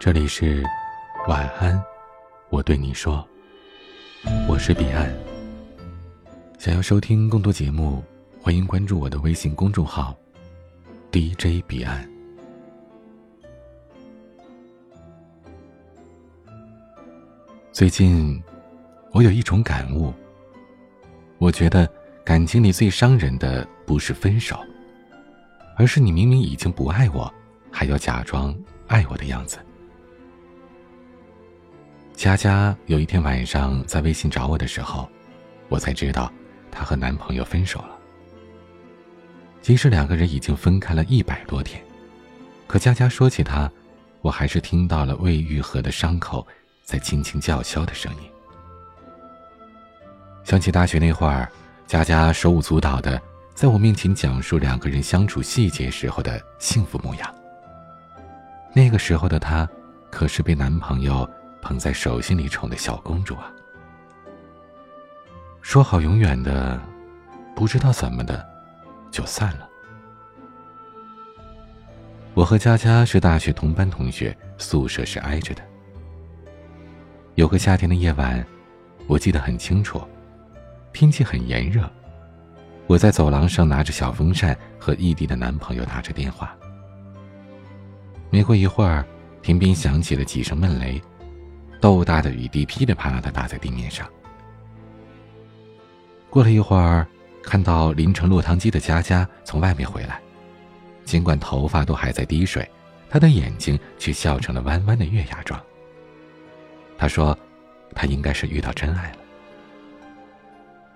这里是晚安，我对你说，我是彼岸。想要收听更多节目，欢迎关注我的微信公众号 DJ 彼岸。最近，我有一种感悟，我觉得感情里最伤人的不是分手，而是你明明已经不爱我，还要假装爱我的样子。佳佳有一天晚上在微信找我的时候，我才知道她和男朋友分手了。即使两个人已经分开了一百多天，可佳佳说起他，我还是听到了未愈合的伤口在轻轻叫嚣的声音。想起大学那会儿，佳佳手舞足蹈的在我面前讲述两个人相处细节时候的幸福模样。那个时候的她，可是被男朋友。捧在手心里宠的小公主啊！说好永远的，不知道怎么的，就散了。我和佳佳是大学同班同学，宿舍是挨着的。有个夏天的夜晚，我记得很清楚，天气很炎热，我在走廊上拿着小风扇，和异地的男朋友打着电话。没过一会儿，天边响起了几声闷雷。豆大的雨滴噼里啪啦的打在地面上。过了一会儿，看到淋成落汤鸡的佳佳从外面回来，尽管头发都还在滴水，她的眼睛却笑成了弯弯的月牙状。她说：“她应该是遇到真爱了。”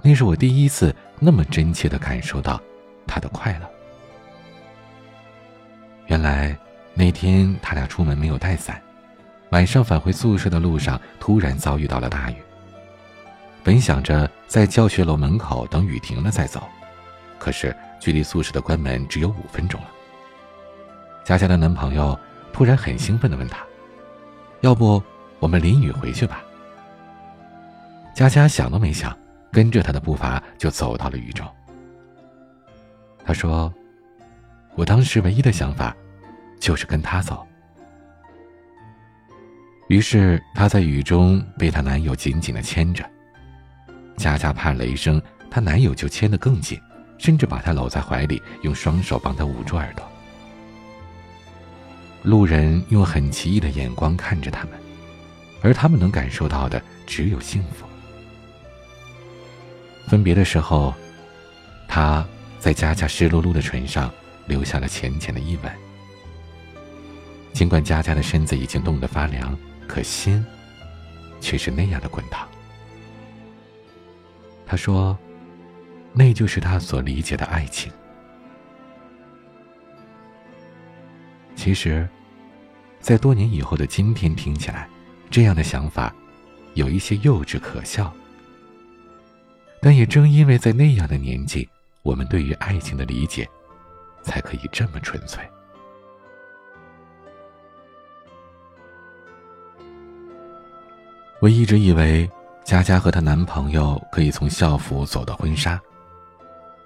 那是我第一次那么真切的感受到她的快乐。原来那天他俩出门没有带伞。晚上返回宿舍的路上，突然遭遇到了大雨。本想着在教学楼门口等雨停了再走，可是距离宿舍的关门只有五分钟了。佳佳的男朋友突然很兴奋地问她：“要不我们淋雨回去吧？”佳佳想都没想，跟着他的步伐就走到了雨中。她说：“我当时唯一的想法，就是跟他走。”于是她在雨中被她男友紧紧的牵着。佳佳怕雷声，她男友就牵得更紧，甚至把她搂在怀里，用双手帮她捂住耳朵。路人用很奇异的眼光看着他们，而他们能感受到的只有幸福。分别的时候，他在佳佳湿漉漉的唇上留下了浅浅的一吻。尽管佳佳的身子已经冻得发凉。可心，却是那样的滚烫。他说：“那就是他所理解的爱情。”其实，在多年以后的今天听起来，这样的想法有一些幼稚可笑。但也正因为在那样的年纪，我们对于爱情的理解，才可以这么纯粹。我一直以为佳佳和她男朋友可以从校服走到婚纱，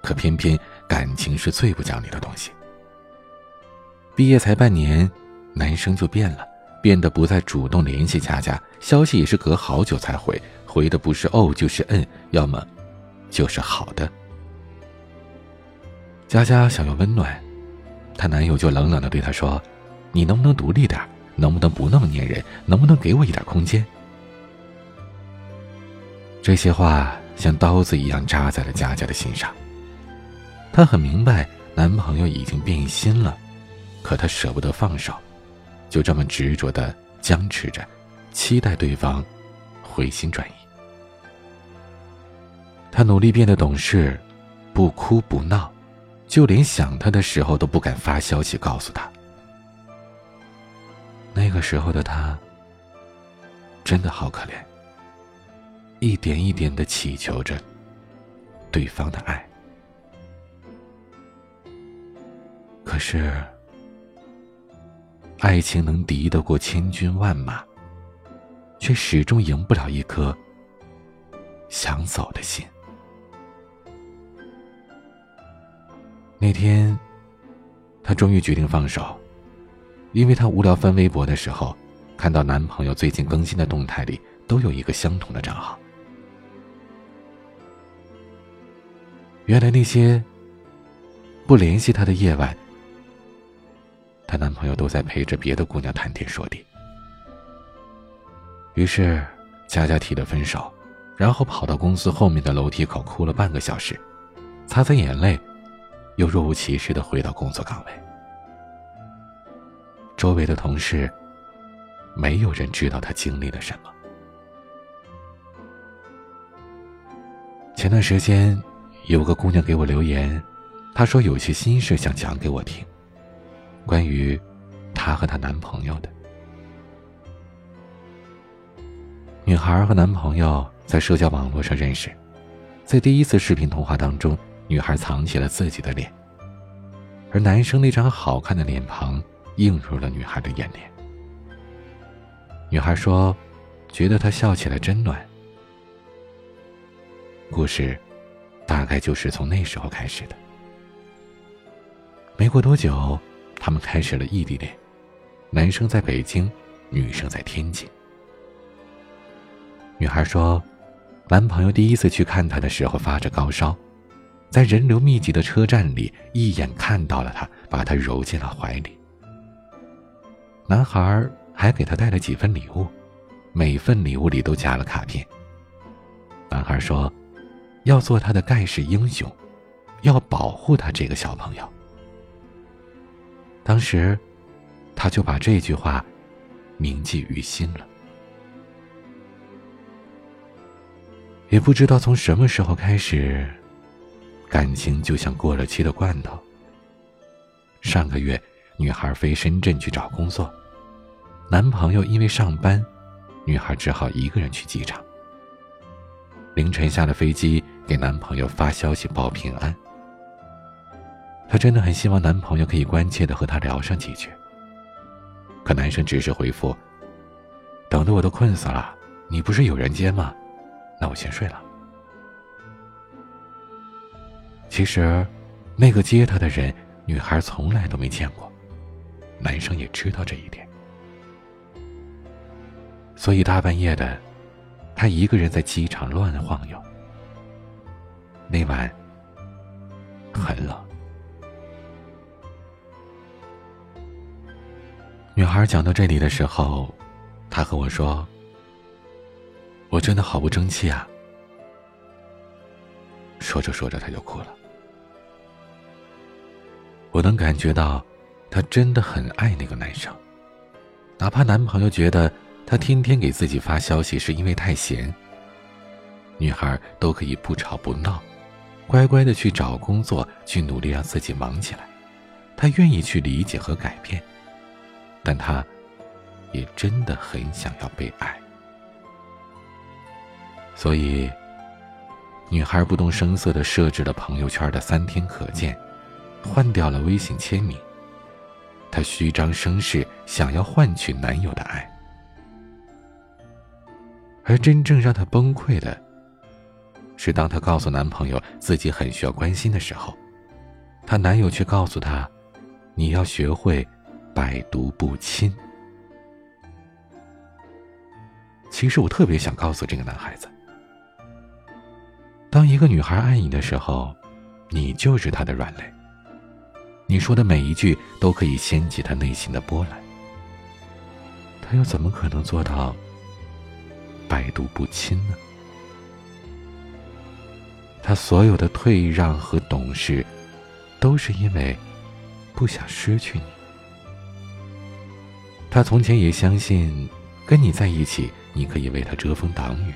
可偏偏感情是最不讲理的东西。毕业才半年，男生就变了，变得不再主动联系佳佳，消息也是隔好久才回，回的不是哦就是嗯，要么就是好的。佳佳想要温暖，她男友就冷冷的对她说：“你能不能独立点？能不能不那么粘人？能不能给我一点空间？”这些话像刀子一样扎在了佳佳的心上。她很明白男朋友已经变心了，可她舍不得放手，就这么执着的僵持着，期待对方回心转意。她努力变得懂事，不哭不闹，就连想他的时候都不敢发消息告诉他。那个时候的他，真的好可怜。一点一点的祈求着对方的爱，可是爱情能敌得过千军万马，却始终赢不了一颗想走的心。那天，他终于决定放手，因为他无聊翻微博的时候，看到男朋友最近更新的动态里都有一个相同的账号。原来那些不联系她的夜晚，她男朋友都在陪着别的姑娘谈天说地。于是，佳佳提了分手，然后跑到公司后面的楼梯口哭了半个小时，擦擦眼泪，又若无其事的回到工作岗位。周围的同事，没有人知道她经历了什么。前段时间。有个姑娘给我留言，她说有些心事想讲给我听，关于她和她男朋友的。女孩和男朋友在社交网络上认识，在第一次视频通话当中，女孩藏起了自己的脸，而男生那张好看的脸庞映入了女孩的眼帘。女孩说，觉得他笑起来真暖。故事。大概就是从那时候开始的。没过多久，他们开始了异地恋，男生在北京，女生在天津。女孩说，男朋友第一次去看她的时候发着高烧，在人流密集的车站里一眼看到了她，把她揉进了怀里。男孩还给她带了几份礼物，每份礼物里都夹了卡片。男孩说。要做他的盖世英雄，要保护他这个小朋友。当时，他就把这句话铭记于心了。也不知道从什么时候开始，感情就像过了期的罐头。上个月，女孩飞深圳去找工作，男朋友因为上班，女孩只好一个人去机场。凌晨下了飞机。给男朋友发消息报平安。她真的很希望男朋友可以关切的和她聊上几句。可男生只是回复：“等的我都困死了，你不是有人接吗？那我先睡了。”其实，那个接她的人，女孩从来都没见过，男生也知道这一点。所以大半夜的，他一个人在机场乱晃悠。那晚很冷。女孩讲到这里的时候，她和我说：“我真的好不争气啊！”说着说着，她就哭了。我能感觉到，她真的很爱那个男生，哪怕男朋友觉得她天天给自己发消息是因为太闲，女孩都可以不吵不闹。乖乖的去找工作，去努力让自己忙起来。他愿意去理解和改变，但他，也真的很想要被爱。所以，女孩不动声色的设置了朋友圈的三天可见，换掉了微信签名。她虚张声势，想要换取男友的爱。而真正让她崩溃的。是当她告诉男朋友自己很需要关心的时候，她男友却告诉她：“你要学会百毒不侵。”其实我特别想告诉这个男孩子：，当一个女孩爱你的时候，你就是她的软肋。你说的每一句都可以掀起她内心的波澜。她又怎么可能做到百毒不侵呢？他所有的退让和懂事，都是因为不想失去你。他从前也相信，跟你在一起，你可以为他遮风挡雨。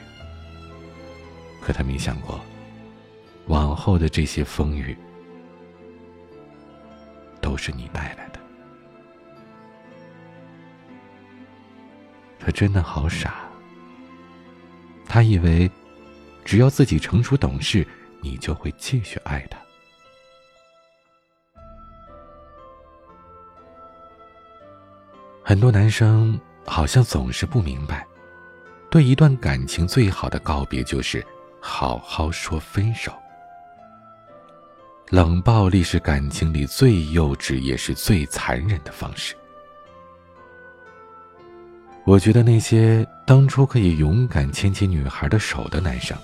可他没想过，往后的这些风雨，都是你带来的。他真的好傻。他以为，只要自己成熟懂事。你就会继续爱他。很多男生好像总是不明白，对一段感情最好的告别就是好好说分手。冷暴力是感情里最幼稚也是最残忍的方式。我觉得那些当初可以勇敢牵起女孩的手的男生，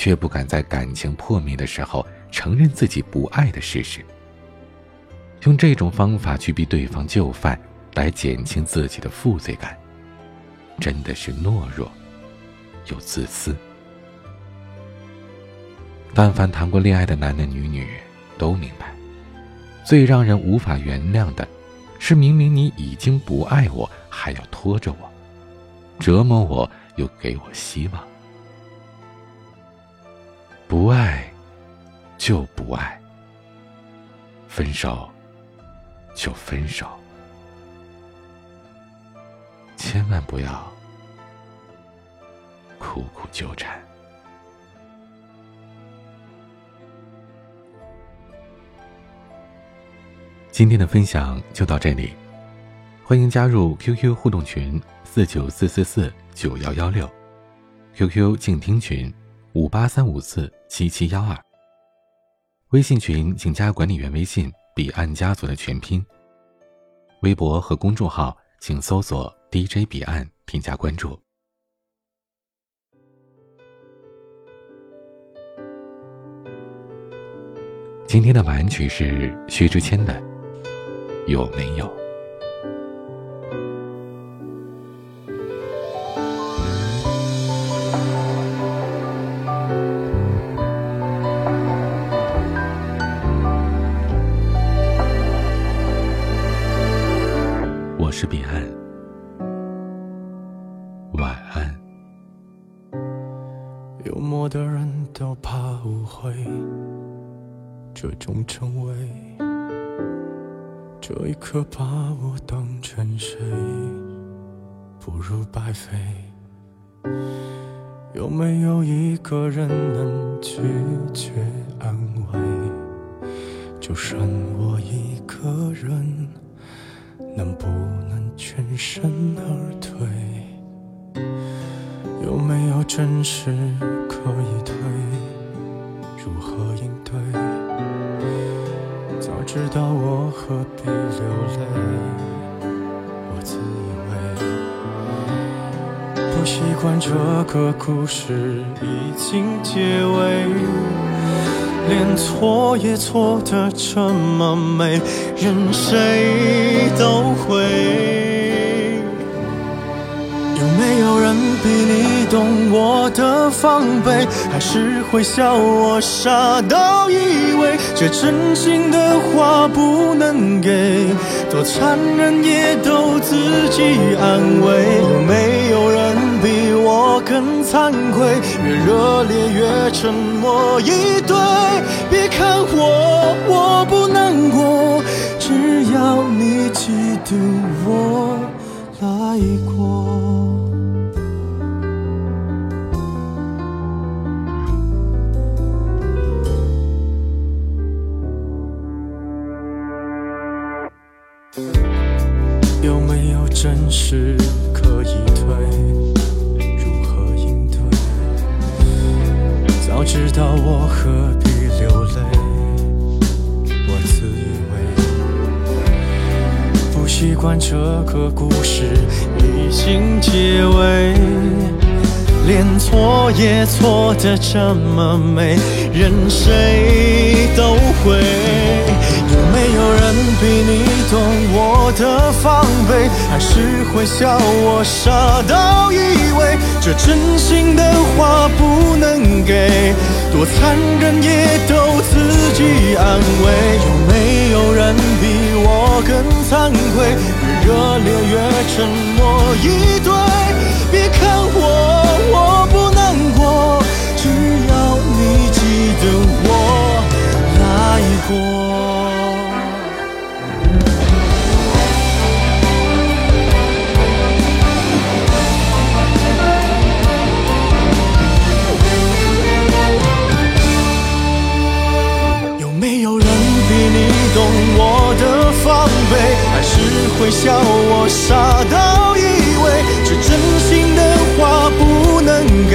却不敢在感情破灭的时候承认自己不爱的事实，用这种方法去逼对方就范，来减轻自己的负罪感，真的是懦弱又自私。但凡谈过恋爱的男男女女都明白，最让人无法原谅的，是明明你已经不爱我。还要拖着我，折磨我，又给我希望。不爱，就不爱；分手，就分手。千万不要苦苦纠缠。今天的分享就到这里。欢迎加入 QQ 互动群四九四四四九幺幺六，QQ 静听群五八三五四七七幺二。微信群请加管理员微信“彼岸家族”的全拼。微博和公众号请搜索 “DJ 彼岸”添加关注。今天的晚安曲是薛之谦的《有没有》。这种称谓，这一刻把我当成谁？不如白费。有没有一个人能拒绝安慰？就剩我一个人。能不能全身而退？有没有真实可以退？如何？知道我何必流泪？我自以为不习惯这个故事已经结尾。连错也错得这么美，任谁都会。比你懂我的防备？还是会笑我傻到以为这真心的话不能给？多残忍也都自己安慰。有没有人比我更惭愧？越热烈越沉默以对。别看我，我不难过，只要你记得我来过。事可以退？如何应对？早知道我何必流泪？我自以为不习惯这个故事已经结尾，连错也错的这么美，任谁都会。有人比你懂我的防备？还是会笑我傻到以为这真心的话不能给？多残忍也都自己安慰。有没有人比我更惭愧？越热烈越沉默以对。别看我，我不难过，只要你记得我来过。傻到以为这真心的话不能给，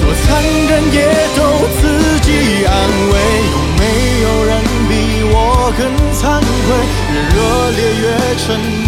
多残忍也都自己安慰。有没有人比我更惭愧？越热烈越沉。